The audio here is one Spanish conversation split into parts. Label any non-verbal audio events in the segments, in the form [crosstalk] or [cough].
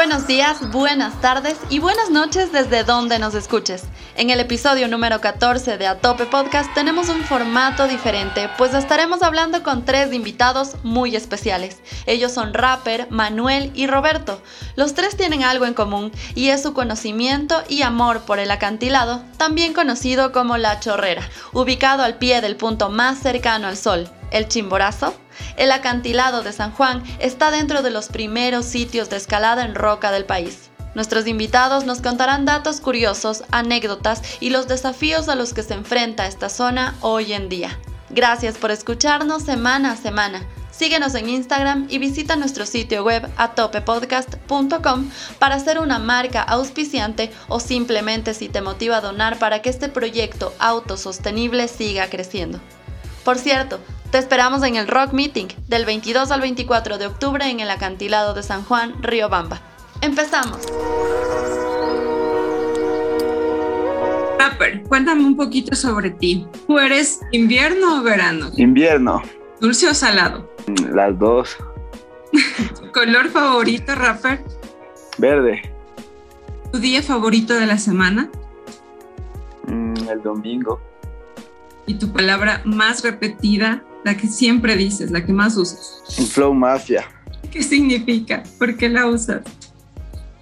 Buenos días, buenas tardes y buenas noches desde donde nos escuches. En el episodio número 14 de Atope Podcast tenemos un formato diferente, pues estaremos hablando con tres invitados muy especiales. Ellos son Rapper, Manuel y Roberto. Los tres tienen algo en común y es su conocimiento y amor por el acantilado, también conocido como La Chorrera, ubicado al pie del punto más cercano al sol, el Chimborazo. El acantilado de San Juan está dentro de los primeros sitios de escalada en roca del país. Nuestros invitados nos contarán datos curiosos, anécdotas y los desafíos a los que se enfrenta esta zona hoy en día. Gracias por escucharnos semana a semana. Síguenos en Instagram y visita nuestro sitio web atopepodcast.com para ser una marca auspiciante o simplemente si te motiva a donar para que este proyecto autosostenible siga creciendo. Por cierto, te esperamos en el Rock Meeting del 22 al 24 de octubre en el acantilado de San Juan, Bamba. ¡Empezamos! Rapper, cuéntame un poquito sobre ti. ¿Tú eres invierno o verano? Invierno. ¿Dulce o salado? Mm, las dos. ¿Tu [laughs] color favorito, Rapper? Verde. ¿Tu día favorito de la semana? Mm, el domingo. ¿Y tu palabra más repetida la que siempre dices, la que más usas. Flow Mafia. ¿Qué significa? ¿Por qué la usas?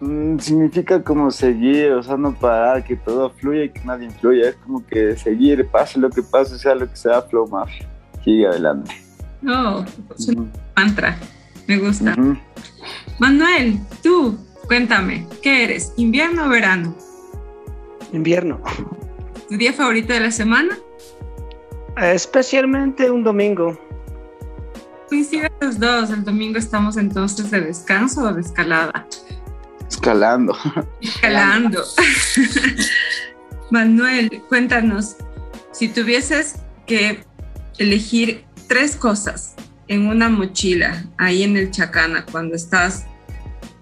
Mm, significa como seguir, o sea, no parar, que todo fluya y que nadie influya. Es como que seguir, pase lo que pase, sea lo que sea, Flow Mafia. Sigue adelante. Oh, es un mantra. Me gusta. Manuel, tú, cuéntame, ¿qué eres? ¿Invierno o verano? Invierno. ¿Tu día favorito de la semana? Especialmente un domingo. Coinciden los dos. El domingo estamos entonces de descanso o de escalada. Escalando. Escalando. [laughs] Manuel, cuéntanos, si tuvieses que elegir tres cosas en una mochila ahí en el Chacana cuando estás,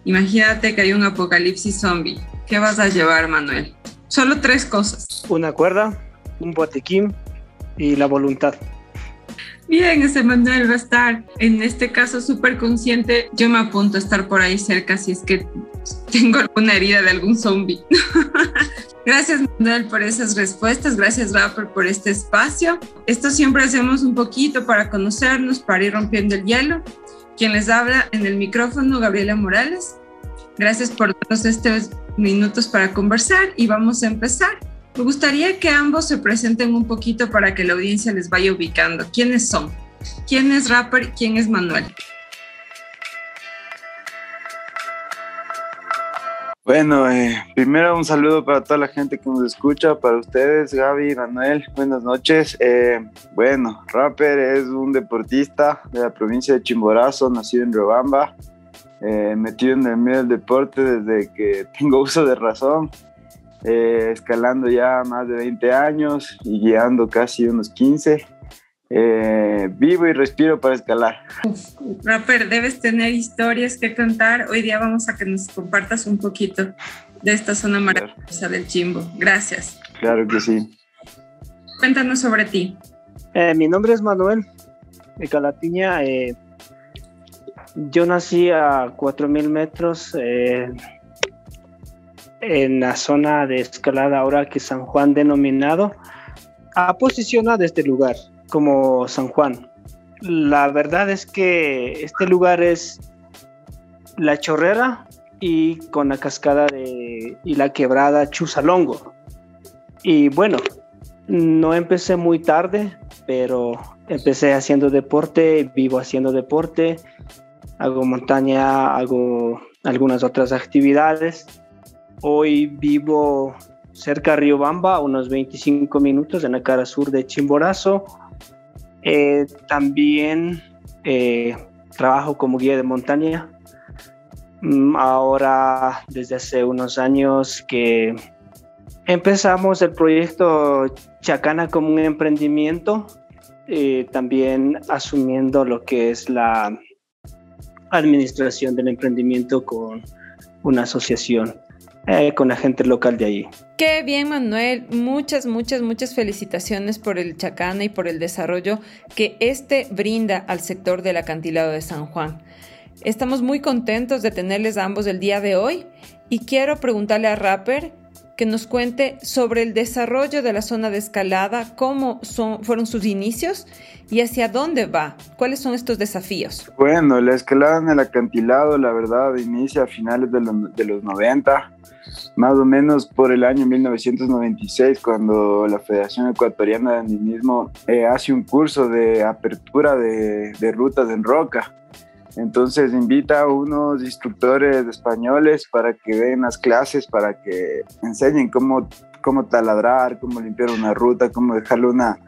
imagínate que hay un apocalipsis zombie, ¿qué vas a llevar, Manuel? Solo tres cosas. Una cuerda, un botiquín y la voluntad. Bien, ese Manuel va a estar en este caso súper consciente. Yo me apunto a estar por ahí cerca si es que tengo alguna herida de algún zombie. [laughs] Gracias Manuel por esas respuestas, gracias Rapper por este espacio. Esto siempre hacemos un poquito para conocernos, para ir rompiendo el hielo. Quien les habla en el micrófono, Gabriela Morales. Gracias por darnos estos minutos para conversar y vamos a empezar. Me gustaría que ambos se presenten un poquito para que la audiencia les vaya ubicando. ¿Quiénes son? ¿Quién es Rapper? ¿Quién es Manuel? Bueno, eh, primero un saludo para toda la gente que nos escucha, para ustedes, Gaby, Manuel, buenas noches. Eh, bueno, Rapper es un deportista de la provincia de Chimborazo, nacido en Riobamba, eh, metido en el medio del deporte desde que [laughs] tengo uso de razón. Eh, escalando ya más de 20 años y guiando casi unos 15. Eh, vivo y respiro para escalar. Rapper, debes tener historias que contar. Hoy día vamos a que nos compartas un poquito de esta zona maravillosa del Chimbo. Gracias. Claro que sí. Cuéntanos sobre ti. Eh, mi nombre es Manuel de Calatiña. yo nací a 4.000 metros en la zona de escalada ahora que San Juan denominado, ha posicionado este lugar como San Juan. La verdad es que este lugar es la chorrera y con la cascada de, y la quebrada Chusalongo. Y bueno, no empecé muy tarde, pero empecé haciendo deporte, vivo haciendo deporte, hago montaña, hago algunas otras actividades Hoy vivo cerca de Riobamba, unos 25 minutos en la cara sur de Chimborazo. Eh, también eh, trabajo como guía de montaña. Mm, ahora, desde hace unos años que empezamos el proyecto Chacana como un emprendimiento, eh, también asumiendo lo que es la administración del emprendimiento con una asociación. Eh, con la gente local de ahí. Qué bien, Manuel. Muchas, muchas, muchas felicitaciones por el Chacana y por el desarrollo que este brinda al sector del acantilado de San Juan. Estamos muy contentos de tenerles a ambos el día de hoy y quiero preguntarle a Rapper que nos cuente sobre el desarrollo de la zona de escalada, cómo son, fueron sus inicios y hacia dónde va. ¿Cuáles son estos desafíos? Bueno, la escalada en el acantilado, la verdad, inicia a finales de, de los 90 más o menos por el año 1996, cuando la Federación Ecuatoriana de Andinismo eh, hace un curso de apertura de, de, rutas en roca. Entonces invita a unos instructores españoles para que den las clases, para que enseñen cómo, cómo taladrar, cómo limpiar una ruta, cómo dejarle una,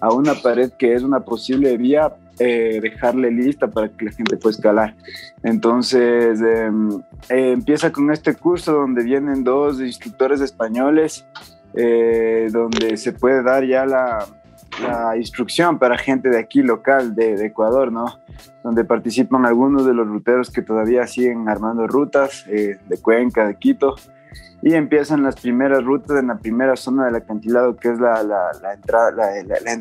a una pared que es una posible vía eh, dejarle lista para que la gente pueda escalar. Entonces em, eh, empieza con este curso donde vienen dos instructores españoles, eh, donde se puede dar ya la, la, instrucción para gente de aquí local, de, de, Ecuador, ¿no? Donde participan algunos de los ruteros que todavía siguen armando rutas de Cuenca, de Quito y empiezan las primeras rutas en la primera zona del acantilado, que es la, la, la, entrada,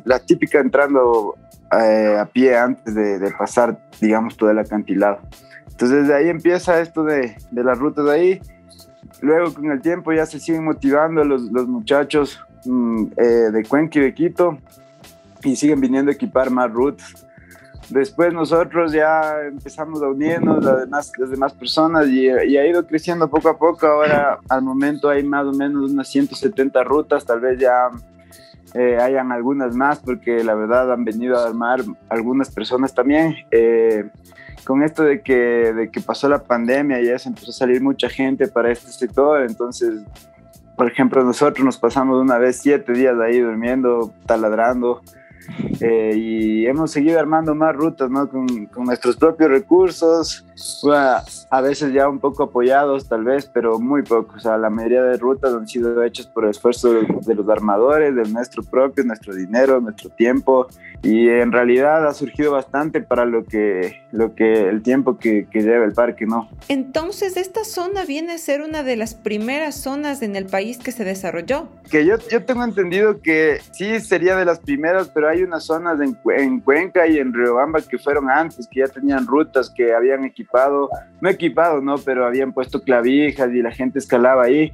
la, típica entrando eh, a pie antes de, pasar, digamos, todo el acantilado. Entonces de ahí empieza esto de, de las rutas de ahí. Luego con el tiempo ya se siguen motivando los, los muchachos mm, eh, de Cuenca y de Quito y siguen viniendo a equipar más rutas. Después nosotros ya empezamos a unirnos, las demás, las demás personas, y, y, ha ido creciendo poco a poco. Ahora, al momento, hay más o menos unas 170 rutas, tal vez ya eh, hayan algunas más, porque la verdad han venido a armar algunas personas también. Eh, con esto de que, de que pasó la pandemia, ya se empezó a salir mucha gente para este sector, entonces por ejemplo, nosotros nos pasamos una vez siete días ahí durmiendo, taladrando, eh, y hemos seguido armando más rutas, ¿no? Con, con nuestros propios recursos, a veces ya un poco apoyados tal vez, pero muy poco. O sea, la mayoría de rutas han sido hechas por el esfuerzo de, los armadores, de nuestro propio, nuestro dinero, nuestro tiempo. Y en realidad ha surgido bastante para lo que, lo que el tiempo que, que lleva el parque, ¿no? Entonces, esta zona viene a ser una de las primeras zonas en el país que se desarrolló. Que yo, yo tengo entendido que sí sería de las primeras, pero hay unas zonas en, en Cuenca y en Riobamba que fueron antes, que ya tenían rutas, que habían equipado, no equipado, ¿no? Pero habían puesto clavijas y la gente escalaba ahí.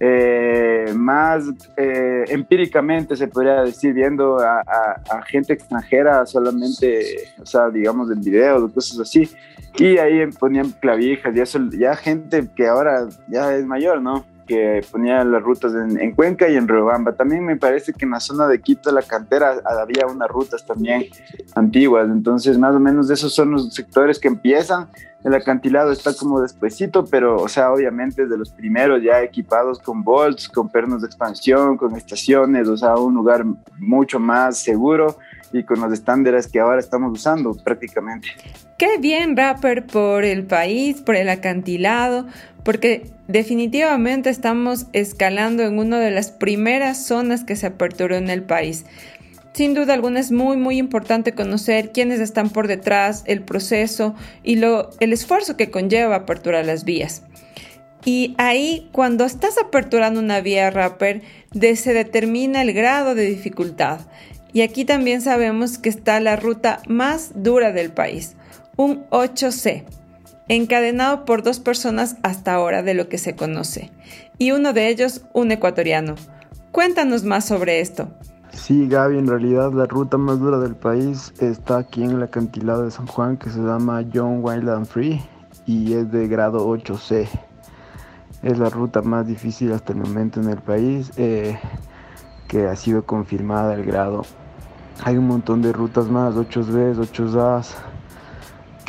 Eh, más eh, empíricamente se podría decir, viendo a, a, gente extranjera solamente, o sea, digamos en videos cosas así, y ahí ponían clavijas y eso, ya gente que ahora ya es mayor, ¿no? Que ponía las rutas en, Cuenca y en Riobamba. También me parece que en la zona de Quito, la cantera, había unas rutas también antiguas. Entonces, más o menos esos son los sectores que empiezan. El acantilado está como despuesito, pero, o sea, obviamente de los primeros ya equipados con bolts, con pernos de expansión, con estaciones, o sea, un lugar mucho más seguro y con los estándares que ahora estamos usando prácticamente. Qué bien, Rapper, por el país, por el acantilado, porque definitivamente estamos escalando en una de las primeras zonas que se aperturó en el país. Sin duda alguna es muy muy importante conocer quiénes están por detrás, el proceso y lo, el esfuerzo que conlleva aperturar las vías. Y ahí cuando estás aperturando una vía rapper, se determina el grado de dificultad. Y aquí también sabemos que está la ruta más dura del país, un 8C, encadenado por dos personas hasta ahora de lo que se conoce, y uno de ellos un ecuatoriano. Cuéntanos más sobre esto. Sí, Gaby, en realidad la ruta más dura del país está aquí en el acantilado de San Juan que se llama John Wild and Free y es de grado 8C. Es la ruta más difícil hasta el momento en el país eh, que ha sido confirmada el grado. Hay un montón de rutas más, 8B, 8A,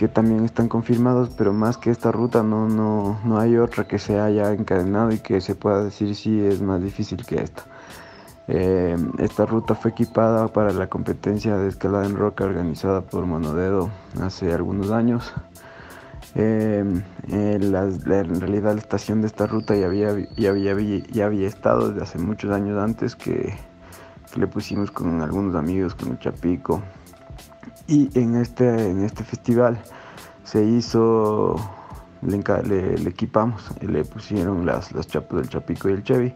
que también están confirmados, pero más que esta ruta no, no, no hay otra que se haya encadenado y que se pueda decir si es más difícil que esta. Eh, esta ruta fue equipada para la competencia de escalada en roca organizada por Monodedo hace algunos años. Eh, en realidad la estación de esta ruta ya había, ya había, ya había estado desde hace muchos años antes que, le pusimos con algunos amigos, con el Chapico. Y en este, en este festival se hizo, le, le, equipamos, le pusieron las, las chapas del Chapico y el Chevy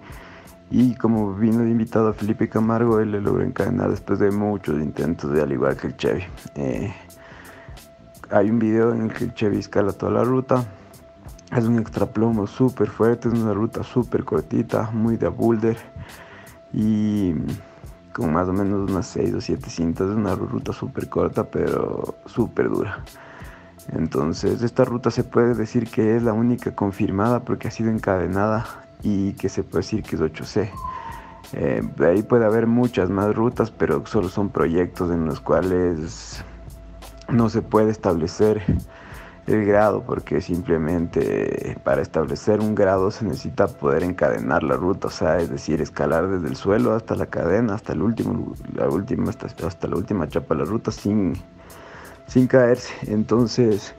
y como vino de invitado a Felipe Camargo, él le logró encadenar después de muchos intentos, de al igual que el Chevy. Eh, hay un video en el que el Chevy escala toda la ruta. Es un extraplomo súper fuerte, es una ruta súper cortita, muy de boulder y con más o menos unas 6 o 7 cintas. Es una ruta súper corta, pero súper dura. Entonces, esta ruta se puede decir que es la única confirmada porque ha sido encadenada y que se puede decir que es 8C. Eh, de ahí puede haber muchas más rutas, pero solo son proyectos en los cuales no se puede establecer el grado porque simplemente para establecer un grado se necesita poder encadenar la ruta, o sea, es decir, escalar desde el suelo hasta la cadena, hasta el último, la última, hasta, hasta la última chapa de la ruta sin, sin caerse. Entonces,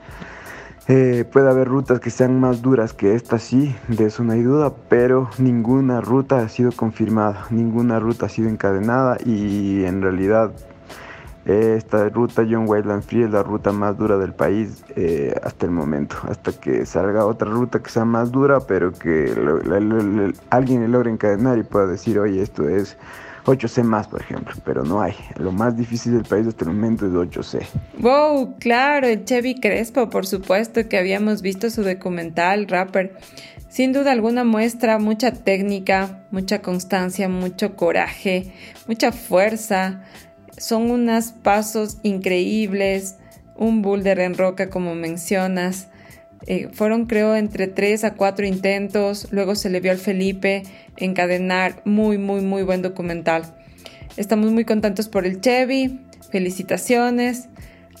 eh, puede haber rutas que sean más duras que esta, sí, de eso no hay duda, pero ninguna ruta ha sido confirmada, ninguna ruta ha sido encadenada y en realidad esta ruta John Wayland Free es la ruta más dura del país eh, hasta el momento, hasta que salga otra ruta que sea más dura, pero que alguien le logre encadenar y pueda decir, oye, esto es 8C más, por ejemplo, pero no hay. Lo más difícil del país hasta el momento es 8C. Wow, claro, el Chevy Crespo, por supuesto que habíamos visto su documental, rapper. Sin duda alguna muestra mucha técnica, mucha constancia, mucho coraje, mucha fuerza. Son unos pasos increíbles, un boulder en roca como mencionas. Eh, fueron creo entre tres a cuatro intentos, luego se le vio al Felipe encadenar muy muy muy buen documental. Estamos muy contentos por el Chevy, felicitaciones,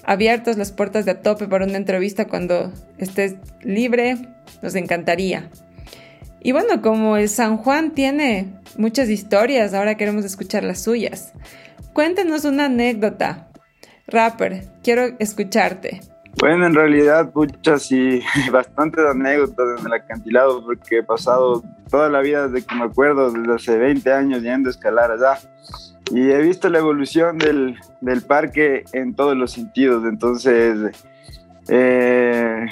abiertas las puertas de a tope para una entrevista cuando estés libre, nos encantaría. Y bueno, como el San Juan tiene muchas historias, ahora queremos escuchar las suyas. Cuéntanos una anécdota. Rapper, quiero escucharte. Bueno, en realidad, muchas sí, [laughs] bastantes anécdotas en el acantilado, porque he pasado toda la vida desde que me acuerdo, desde hace 20 años yendo a escalar allá. Y he visto la evolución del, del parque en todos los sentidos. Entonces, eh,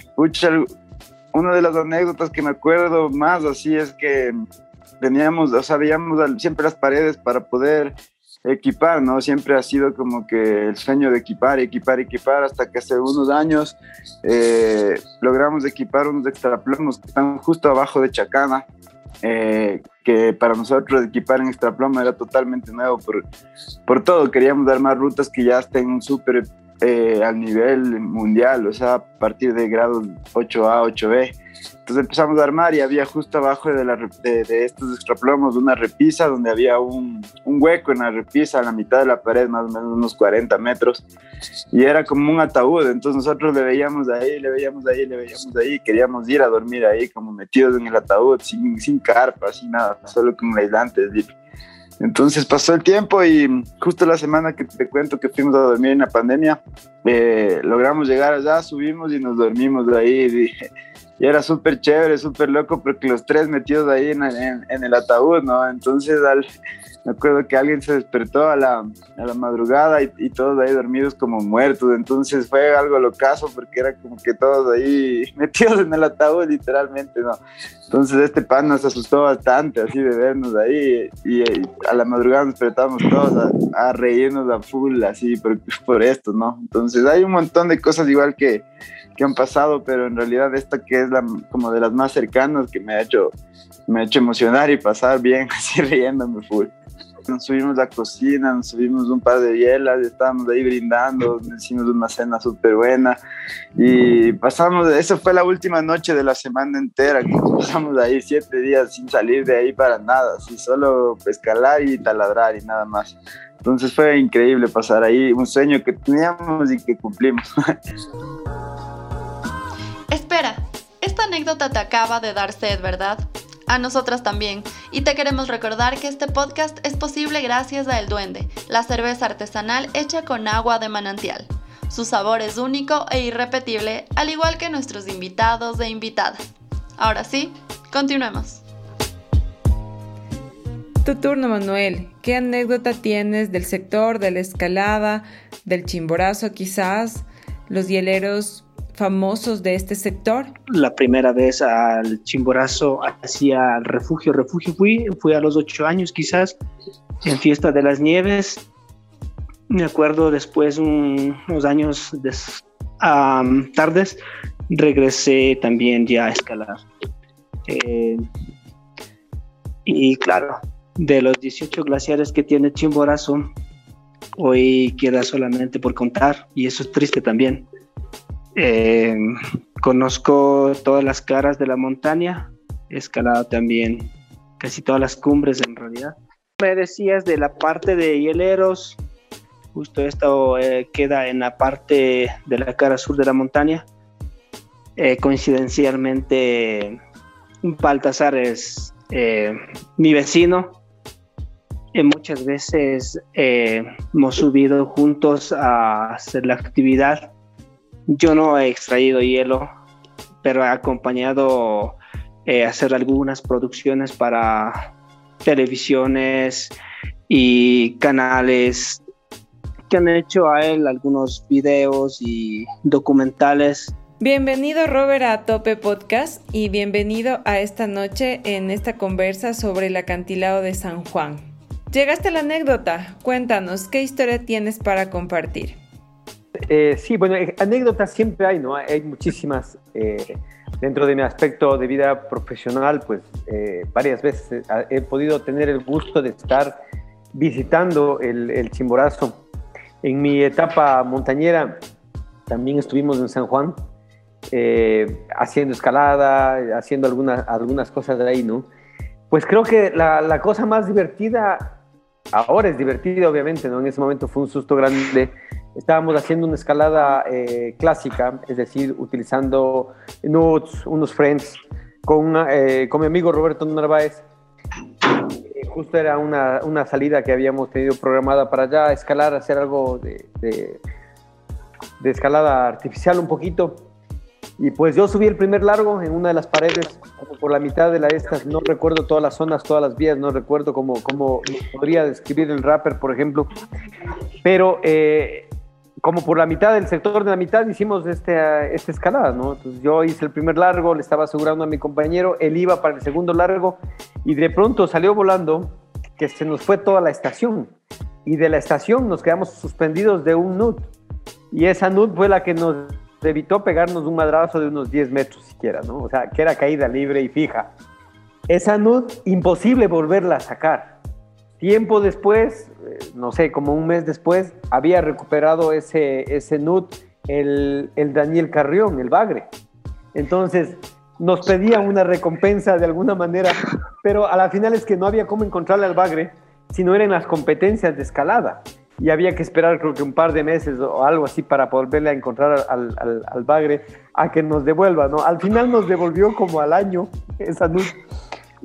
una de las anécdotas que me acuerdo más así es que teníamos, o sea, veíamos siempre las paredes para poder equipar, ¿no? Siempre ha sido como que el sueño de equipar, equipar, equipar, hasta que hace unos años eh, logramos equipar unos extraplomos que están justo abajo de Chacana, eh, que para nosotros equipar en extraplomo era totalmente nuevo por, por todo, queríamos dar más rutas que ya estén súper eh, al nivel mundial, o sea, a partir de grados 8A, 8B. Entonces empezamos a armar y había justo abajo de, la, de, estos extraplomos una repisa donde había un, un, hueco en la repisa a la mitad de la pared, más o menos unos 40 metros, y era como un ataúd. Entonces nosotros le veíamos ahí, le veíamos ahí, le veíamos ahí, queríamos ir a dormir ahí como metidos en el ataúd, sin, sin carpa, sin nada, solo con aislantes. Entonces pasó el tiempo y justo la semana que te cuento que fuimos a dormir en la pandemia, eh, logramos llegar allá, subimos y nos dormimos ahí. [laughs] Y, era súper chévere, súper loco porque los tres metidos ahí en, en, el ataúd, ¿no? Entonces al, me acuerdo que alguien se despertó a la, a la madrugada y, todos ahí dormidos como muertos. Entonces fue algo locazo porque era como que todos ahí [laughs] metidos en el ataúd, literalmente, ¿no? Entonces este pan nos asustó bastante, así de vernos ahí. Y, a la madrugada nos despertábamos todos a, reírnos a full, así por, por esto, ¿no? Entonces hay un montón de cosas igual que que han pasado, pero en realidad esta que es la, como de las más cercanas que me ha hecho, me ha hecho emocionar y pasar bien, [laughs] así riéndome full nos subimos a la cocina, nos subimos un par de bielas, estábamos ahí brindando, hicimos una cena súper buena y pasamos, esa fue la última noche de la semana entera, que pasamos ahí siete días sin salir de ahí para nada, así solo escalar y taladrar y nada más. Entonces fue increíble pasar ahí, un sueño que teníamos y que cumplimos. [laughs] Espera, esta anécdota te acaba de dar sed, ¿verdad? A nosotras también. Y te queremos recordar que este podcast es posible gracias a El Duende, la cerveza artesanal hecha con agua de manantial. Su sabor es único e irrepetible, al igual que nuestros invitados e invitadas. Ahora sí, continuemos. Tu turno, Manuel. ¿Qué anécdota tienes del sector de la escalada, del chimborazo quizás, los hieleros famosos de este sector? La primera vez al chimborazo hacia el refugio, refugio fui, fui a los ocho años quizás, en Fiesta de las Nieves. Me acuerdo después, unos años tardes, regresé también ya a escalar. Eh, y claro, de los 18 glaciares que tiene Chimborazo, hoy queda solamente por contar y eso es triste también. Eh, conozco todas las caras de la montaña, he escalado también casi todas las cumbres en realidad. Me decías de la parte de hieleros, justo esto eh, queda en la parte de la cara sur de la montaña. Eh, coincidencialmente, Baltasar es mi vecino, muchas veces eh, hemos subido juntos a hacer la actividad. Yo no he extraído hielo, pero he acompañado eh, hacer algunas producciones para televisiones y canales que han hecho a él algunos videos y documentales. Bienvenido Robert a Tope Podcast y bienvenido a esta noche en esta conversa sobre el acantilado de San Juan. Llegaste a la anécdota. Cuéntanos, ¿qué historia tienes para compartir? Eh, sí, bueno, eh, anécdotas siempre hay, ¿no? Hay muchísimas. Eh, dentro de mi aspecto de vida profesional, pues varias veces he podido tener el gusto de estar visitando el, Chimborazo. En mi etapa montañera también estuvimos en San Juan, haciendo escalada, haciendo algunas, algunas cosas de ahí, ¿no? Pues creo que la, cosa más divertida ahora es divertido, obviamente, ¿no? En ese momento fue un susto grande. Estábamos haciendo una escalada eh, clásica, es decir, utilizando nudes, unos friends, con, eh, con mi amigo Roberto Narváez. Eh, justo era una, una, salida que habíamos tenido programada para allá, escalar, hacer algo de, de, de escalada artificial un poquito. Y pues yo subí el primer largo en una de las paredes, como por la mitad de la estas, no recuerdo todas las zonas, todas las vías, no recuerdo cómo, cómo podría describir el rapper, por ejemplo, pero eh, como por la mitad del sector de la mitad hicimos este, esta escalada, ¿no? Entonces yo hice el primer largo, le estaba asegurando a mi compañero, él iba para el segundo largo y de pronto salió volando que se nos fue toda la estación y de la estación nos quedamos suspendidos de un nud y esa nud fue la que nos evitó pegarnos un madrazo de unos 10 metros siquiera, ¿no? O sea, que era caída libre y fija. Esa nud, imposible volverla a sacar. Tiempo después, eh, no sé, como un mes después, había recuperado ese, ese nud el, el Daniel Carrión, el Bagre. Entonces, nos pedía una recompensa de alguna manera, pero a la final es que no había cómo encontrarle al Bagre si no eran las competencias de escalada y había que esperar creo que un par de meses o algo así para volverle a encontrar al, al, bagre a que nos devuelva, ¿no? Al final nos devolvió como al año esa nud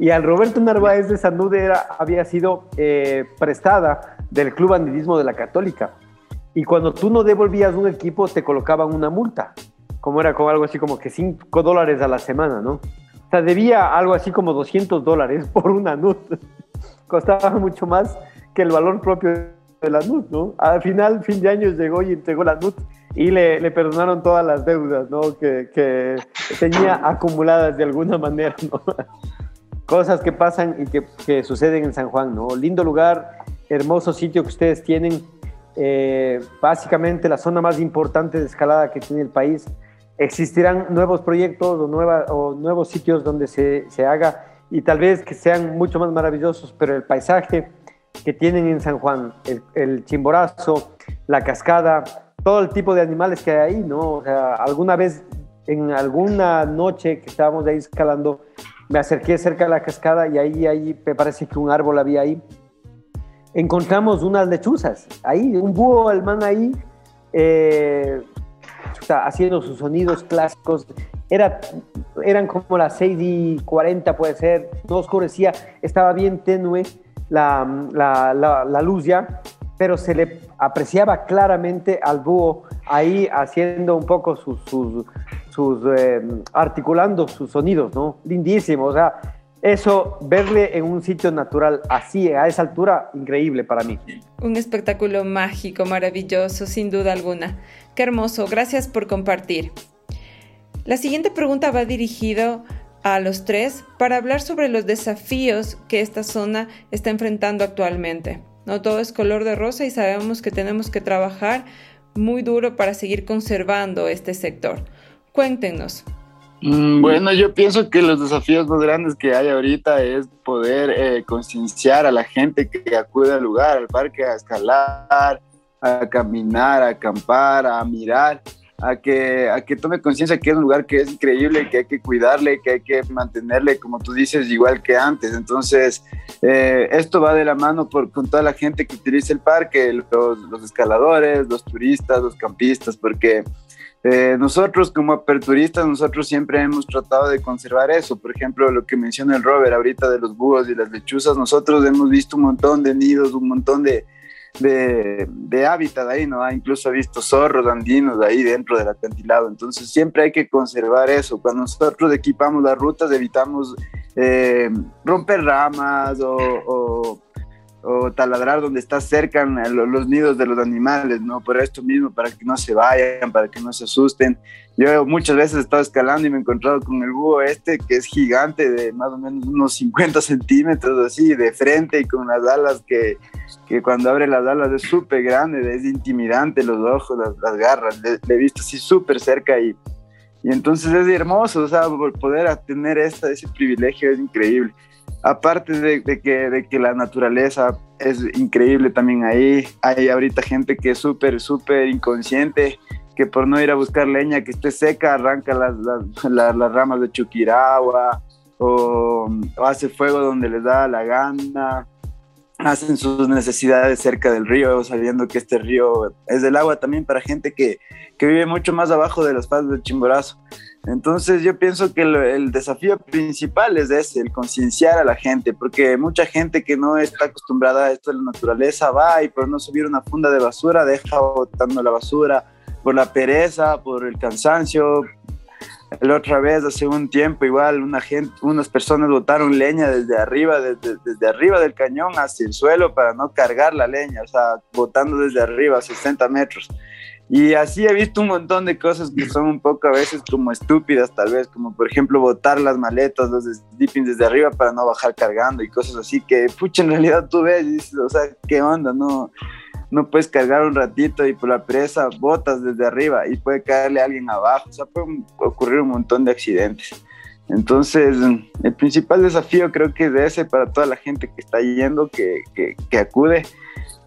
y al Roberto Narváez esa nud era, había sido eh, prestada del Club Andidismo de la Católica y cuando tú no devolvías un equipo te colocaban una multa, como era como algo así como que 5 dólares a la semana, ¿no? O sea, debía algo así como 200 dólares por una nud, [laughs] costaba mucho más que el valor propio de la NUT, ¿no? Al final, fin de año, llegó y entregó la NUT y le, le perdonaron todas las deudas, ¿no? Que, que, tenía acumuladas de alguna manera, ¿no? [laughs] Cosas que pasan y que, que, suceden en San Juan, ¿no? Lindo lugar, hermoso sitio que ustedes tienen, eh, básicamente la zona más importante de escalada que tiene el país. Existirán nuevos proyectos o, nueva, o nuevos sitios donde se, se haga y tal vez que sean mucho más maravillosos, pero el paisaje, que tienen en San Juan, el, chimborazo, la cascada, todo el tipo de animales que hay ahí, ¿no? O sea, alguna vez, en alguna noche que estábamos ahí escalando, me acerqué cerca de la cascada y ahí, ahí me parece que un árbol había ahí. Encontramos unas lechuzas, ahí, un búho alemán ahí, eh, haciendo sus sonidos clásicos era, eran como las 6 y 40, puede ser, no oscurecía, estaba bien tenue la, la, la, luz ya, pero se le apreciaba claramente al búho ahí haciendo un poco sus, sus, sus eh, articulando sus sonidos, ¿no? Lindísimo, o sea, eso, verle en un sitio natural así, a esa altura, increíble para mí. Un espectáculo mágico, maravilloso, sin duda alguna. Qué hermoso, gracias por compartir. La siguiente pregunta va dirigido a los tres para hablar sobre los desafíos que esta zona está enfrentando actualmente. No todo es color de rosa y sabemos que tenemos que trabajar muy duro para seguir conservando este sector. Cuéntenos. Mm, bueno, yo pienso que los desafíos más grandes que hay ahorita es poder eh, concienciar a la gente que acude al lugar, al parque, a escalar, a caminar, a acampar, a mirar a que, a que tome conciencia que es un lugar que es increíble, que hay que cuidarle, que hay que mantenerle, como tú dices, igual que antes. Entonces, eh, esto va de la mano por, con toda la gente que utiliza el parque, los, los escaladores, los turistas, los campistas, porque eh, nosotros como aperturistas, nosotros siempre hemos tratado de conservar eso. Por ejemplo, lo que menciona el Robert ahorita de los búhos y las lechuzas, nosotros hemos visto un montón de nidos, un montón de, de, de hábitat ahí, ¿no? Incluso he visto zorros andinos ahí dentro del acantilado. Entonces siempre hay que conservar eso. Cuando nosotros equipamos las rutas, evitamos eh, romper ramas o, o, taladrar donde está cerca los nidos de los animales, ¿no? Por esto mismo, para que no se vayan, para que no se asusten. Yo muchas veces he estado escalando y me he encontrado con el búho este, que es gigante, de más o menos unos 50 centímetros, así, de frente y con las alas que, que cuando abre las alas es súper grande, es intimidante los ojos, las, garras, le, he visto así súper cerca y, y entonces es hermoso, o sea, poder tener ese privilegio es increíble. Aparte de, que, de que la naturaleza es increíble también ahí, hay ahorita gente que es súper, súper inconsciente que por no ir a buscar leña que esté seca arranca las, las, las, ramas de chuquiragua o, hace fuego donde les da la gana, hacen sus necesidades cerca del río, sabiendo que este río es del agua también para gente que, que vive mucho más abajo de las faldas del Chimborazo. Entonces yo pienso que el, desafío principal es ese, el concienciar a la gente, porque mucha gente que no está acostumbrada a esto de la naturaleza va y por no subir una funda de basura deja botando la basura, por la pereza, por el cansancio. La otra vez, hace un tiempo, igual unas personas botaron leña desde arriba, desde, desde arriba del cañón hacia el suelo para no cargar la leña, o sea, botando desde arriba, 60 metros. Y así he visto un montón de cosas que son un poco a veces como estúpidas, tal vez, como por ejemplo botar las maletas, los sleeping desde arriba para no bajar cargando y cosas así que, pucha, en realidad tú ves y dices, o sea, ¿qué onda? No, no puedes cargar un ratito y por la presa botas desde arriba y puede caerle a alguien abajo, o sea, puede ocurrir un montón de accidentes. Entonces, el principal desafío creo que es ese para toda la gente que está yendo, que, que acude,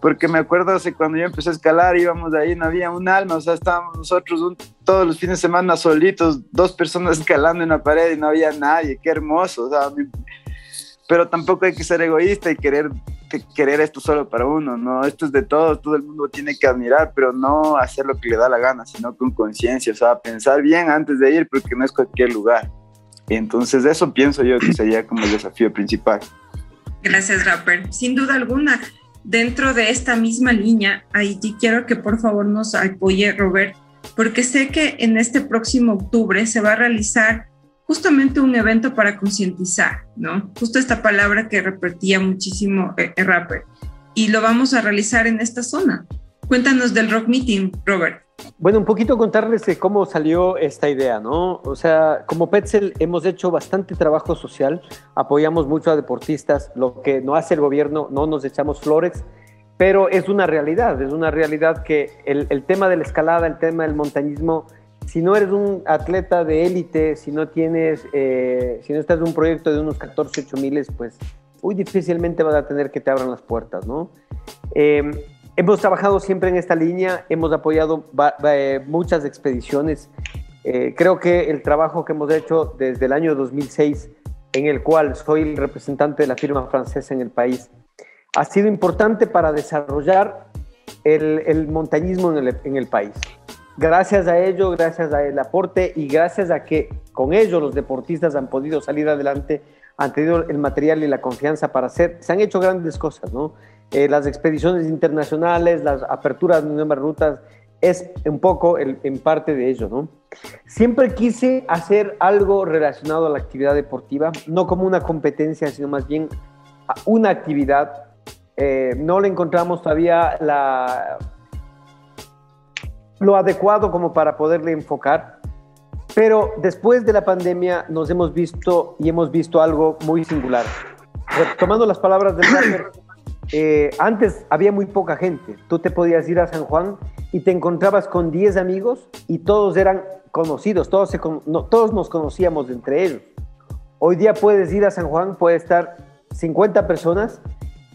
porque me acuerdo hace cuando yo empecé a escalar, íbamos ahí, no había un alma, o sea, estábamos nosotros todos los fines de semana solitos, dos personas [laughs] escalando en la pared y no había nadie, qué hermoso, o sea, pero tampoco hay que ser egoísta y querer que querer esto solo para uno, no, esto es de todos, todo el mundo tiene que admirar, pero no hacer lo que le da la gana, sino con conciencia, o sea, pensar bien antes de ir, porque no es cualquier lugar. Y entonces eso pienso yo que sería como el desafío principal. Gracias, Rapper. Sin duda alguna, dentro de esta misma línea, ahí quiero que por favor nos apoye Robert, porque sé que en este próximo octubre se va a realizar justamente un evento para concientizar, ¿no? Justo esta palabra que repetía muchísimo el eh, rapper. Y lo vamos a realizar en esta zona. Cuéntanos del Rock Meeting, Robert. Bueno, un poquito contarles cómo salió esta idea, ¿no? O sea, como Petzel hemos hecho bastante trabajo social, apoyamos mucho a deportistas, lo que no hace el gobierno, no nos echamos flores, pero es una realidad, es una realidad que el, el tema de la escalada, el tema del montañismo, si no eres un atleta de élite, si no tienes, eh, si no estás en un proyecto de unos 14, 8 miles, pues muy difícilmente vas a tener que te abran las puertas, ¿no? Em, hemos trabajado siempre en esta línea, hemos apoyado eh, muchas expediciones. Eh, creo que el trabajo que hemos hecho desde el año 2006, en el cual soy el representante de la firma francesa en el país, ha sido importante para desarrollar el, montañismo en el, en el país. gracias a ello, gracias al aporte y gracias a que con ello los deportistas han podido salir adelante, han tenido el material y la confianza para hacer, se han hecho grandes cosas, ¿no? Eh, las expediciones internacionales, las aperturas de nuevas rutas, es un poco en parte de ello, ¿no? Siempre quise hacer algo relacionado a la actividad deportiva, no como una competencia, sino más bien una actividad. Eh, no le encontramos todavía la, lo adecuado como para poderle enfocar, pero después de la pandemia nos hemos visto y hemos visto algo muy singular. Retomando las palabras del [clears throat] eh, antes había muy poca gente. Tú te podías ir a San Juan y te encontrabas con 10 amigos y todos eran conocidos, todos, todos nos conocíamos entre ellos. Hoy día puedes ir a San Juan, puede estar 50 personas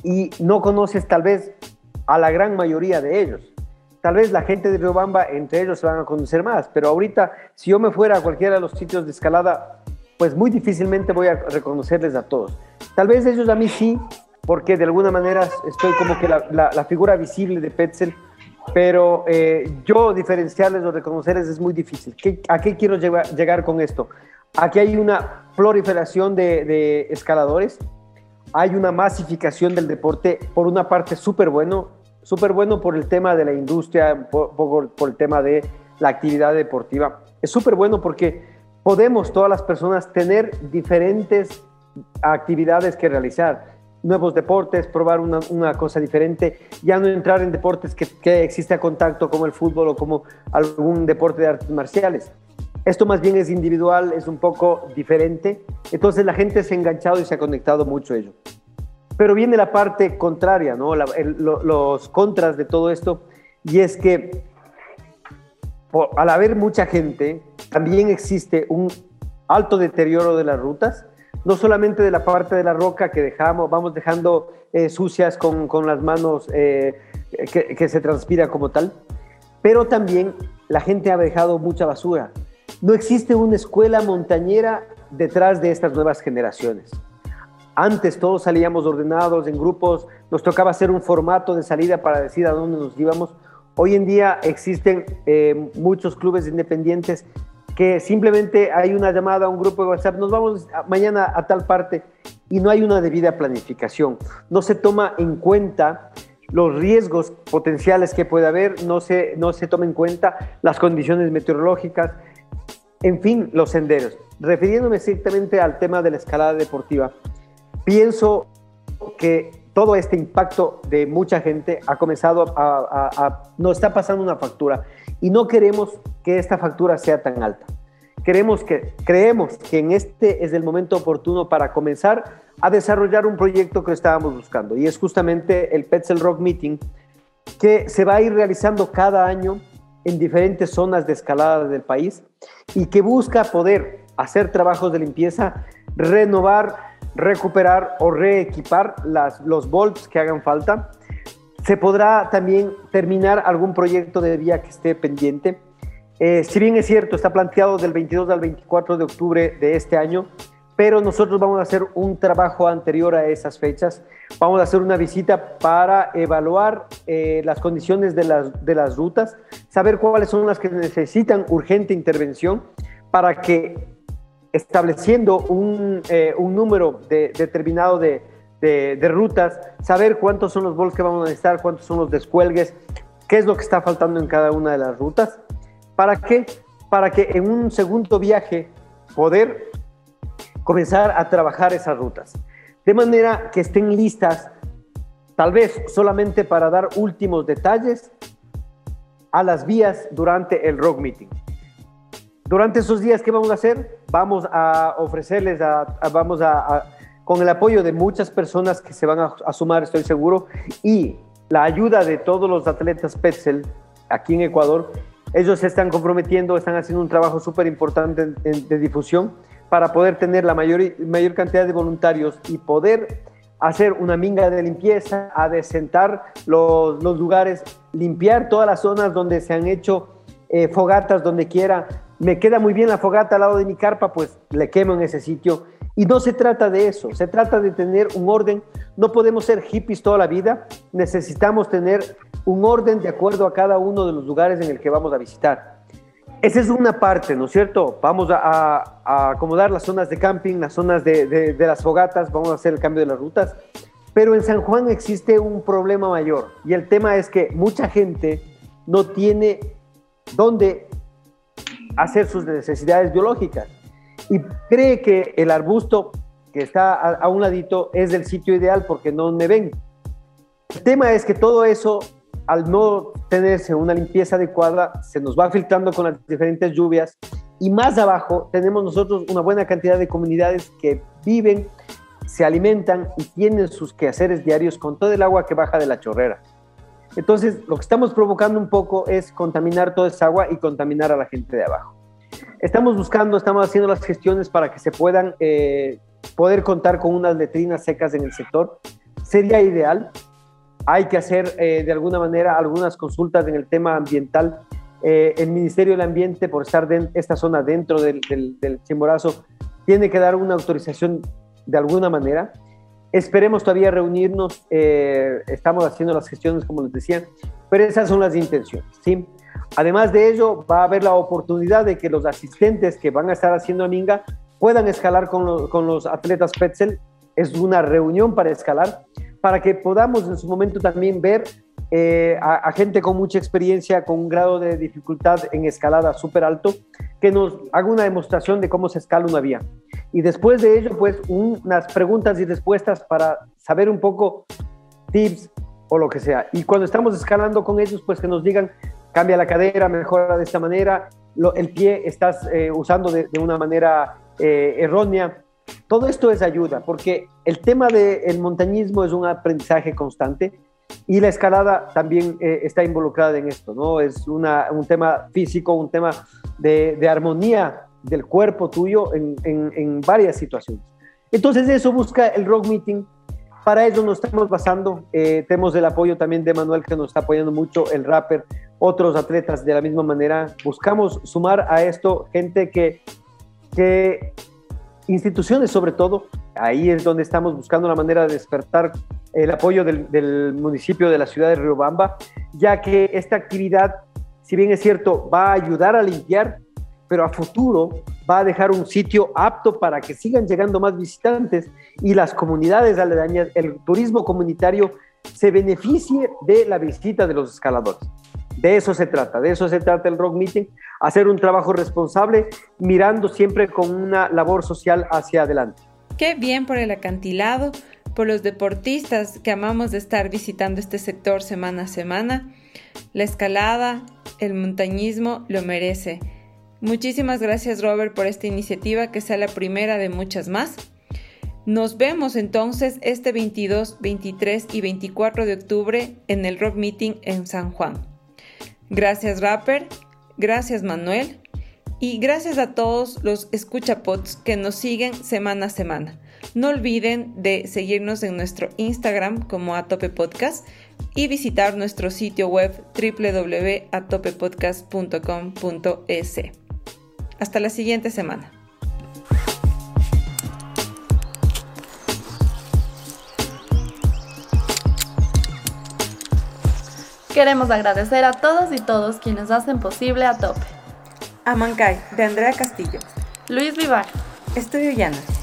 y no conoces tal vez a la gran mayoría de ellos. Tal vez la gente de Riobamba entre ellos se van a conocer más, pero ahorita si yo me fuera a cualquiera de los sitios de escalada, pues muy difícilmente voy a reconocerles a todos. Tal vez ellos a mí sí, porque de alguna manera estoy como que la, figura visible de Petzel, pero eh, yo diferenciarles o reconocerles es muy difícil. ¿A qué quiero llegar, con esto? Aquí hay una proliferación de, escaladores, hay una masificación del deporte, por una parte súper bueno, súper bueno por el tema de la industria, por, por el tema de la actividad deportiva. Es súper bueno porque podemos todas las personas tener diferentes actividades que realizar nuevos deportes, probar una, una, cosa diferente, ya no entrar en deportes que, que existe a contacto como el fútbol o como algún deporte de artes marciales. Esto más bien es individual, es un poco diferente, entonces la gente se ha enganchado y se ha conectado mucho a ello. Pero viene la parte contraria, ¿no? los contras de todo esto, y es que al haber mucha gente, también existe un alto deterioro de las rutas, no solamente de la parte de la roca que dejamos, vamos dejando eh, sucias con, con, las manos eh, que, se transpira como tal, pero también la gente ha dejado mucha basura. No existe una escuela montañera detrás de estas nuevas generaciones. Antes todos salíamos ordenados en grupos, nos tocaba hacer un formato de salida para decir a dónde nos íbamos. Hoy en día existen eh, muchos clubes independientes que simplemente hay una llamada a un grupo de WhatsApp, nos vamos mañana a tal parte y no hay una debida planificación. No se toma en cuenta los riesgos potenciales que puede haber, no se, no se toma en cuenta las condiciones meteorológicas, en fin, los senderos. Refiriéndome estrictamente al tema de la escalada deportiva, pienso que todo este impacto de mucha gente ha comenzado a, a, nos está pasando una factura y no queremos que esta factura sea tan alta. Queremos que, creemos que en este es el momento oportuno para comenzar a desarrollar un proyecto que estábamos buscando y es justamente el Petzel Rock Meeting que se va a ir realizando cada año en diferentes zonas de escalada del país y que busca poder hacer trabajos de limpieza, renovar, recuperar o reequipar los bolts que hagan falta. Se podrá también terminar algún proyecto de vía que esté pendiente eh, si bien es cierto, está planteado del 22 al 24 de octubre de este año, pero nosotros vamos a hacer un trabajo anterior a esas fechas. Vamos a hacer una visita para evaluar eh, las condiciones de las, de las rutas, saber cuáles son las que necesitan urgente intervención para que estableciendo un, eh, un número determinado de, de, rutas, saber cuántos son los bols que vamos a necesitar, cuántos son los descuelgues, qué es lo que está faltando en cada una de las rutas ¿Para qué? Para que en un segundo viaje poder comenzar a trabajar esas rutas. De manera que estén listas, tal vez solamente para dar últimos detalles a las vías durante el rock meeting. Durante esos días, ¿qué vamos a hacer? Vamos a ofrecerles, a, vamos a, con el apoyo de muchas personas que se van a, a, sumar, estoy seguro, y la ayuda de todos los atletas Petzel aquí en Ecuador, ellos se están comprometiendo, están haciendo un trabajo súper importante de, difusión para poder tener la mayor, mayor cantidad de voluntarios y poder hacer una minga de limpieza, a desentar los, los lugares, limpiar todas las zonas donde se han hecho eh, fogatas, donde quiera. Me queda muy bien la fogata al lado de mi carpa, pues le quemo en ese sitio. Y no se trata de eso, se trata de tener un orden. No podemos ser hippies toda la vida, necesitamos tener un orden de acuerdo a cada uno de los lugares en el que vamos a visitar. Esa es una parte, ¿no es cierto? Vamos a, acomodar las zonas de camping, las zonas de, de, las fogatas, vamos a hacer el cambio de las rutas. Pero en San Juan existe un problema mayor y el tema es que mucha gente no tiene dónde hacer sus necesidades biológicas y cree que el arbusto que está a, un ladito es el sitio ideal porque no me ven. El tema es que todo eso, al no tenerse una limpieza adecuada, se nos va filtrando con las diferentes lluvias y más abajo tenemos nosotros una buena cantidad de comunidades que viven, se alimentan y tienen sus quehaceres diarios con todo el agua que baja de la chorrera. Entonces, lo que estamos provocando un poco es contaminar toda esa agua y contaminar a la gente de abajo. Estamos buscando, estamos haciendo las gestiones para que se puedan eh, poder contar con unas letrinas secas en el sector. Sería ideal. Hay que hacer eh, de alguna manera algunas consultas en el tema ambiental. Eh, el Ministerio del Ambiente, por estar en esta zona dentro del, del, Chimborazo, tiene que dar una autorización de alguna manera. Esperemos todavía reunirnos, estamos haciendo las gestiones, como les decía, pero esas son las intenciones. ¿sí? Además de ello, va a haber la oportunidad de que los asistentes que van a estar haciendo Minga puedan escalar con, con los atletas Petzel. Es una reunión para escalar, para que podamos en su momento también ver eh, a, gente con mucha experiencia, con un grado de dificultad en escalada súper alto, que nos haga una demostración de cómo se escala una vía. Y después de ello, pues unas preguntas y respuestas para saber un poco tips o lo que sea. Y cuando estamos escalando con ellos, pues que nos digan, cambia la cadera, mejora de esta manera, el pie estás eh, usando de, una manera eh, errónea. Todo esto es ayuda, porque el tema del montañismo es un aprendizaje constante y la escalada también eh, está involucrada en esto, ¿no? Es una, un tema físico, un tema de, de armonía del cuerpo tuyo en, en, varias situaciones. Entonces eso busca el Rock Meeting. Para eso nos estamos basando. Tenemos el apoyo también de Manuel que nos está apoyando mucho, el rapper, otros atletas de la misma manera. Buscamos sumar a esto gente que, que instituciones sobre todo, ahí es donde estamos buscando la manera de despertar el apoyo del, municipio de la ciudad de Riobamba, ya que esta actividad, si bien es cierto, va a ayudar a limpiar, pero a futuro va a dejar un sitio apto para que sigan llegando más visitantes y las comunidades aledañas, el turismo comunitario se beneficie de la visita de los escaladores. De eso se trata, de eso se trata el Rock Meeting, hacer un trabajo responsable mirando siempre con una labor social hacia adelante. Qué bien por el acantilado, por los deportistas que amamos de estar visitando este sector semana a semana. La escalada, el montañismo lo merece. Muchísimas gracias Robert por esta iniciativa que sea la primera de muchas más. Nos vemos entonces este 22, 23 y 24 de octubre en el Rock Meeting en San Juan. Gracias Rapper, gracias Manuel y gracias a todos los escuchapots que nos siguen semana a semana. No olviden de seguirnos en nuestro Instagram como Atope Podcast y visitar nuestro sitio web www.atopepodcast.com.es. Hasta la siguiente semana. Queremos agradecer a todos y todos quienes hacen posible a Tope. Amancay, de Andrea Castillo. Luis Vivar. Estudio Llanos.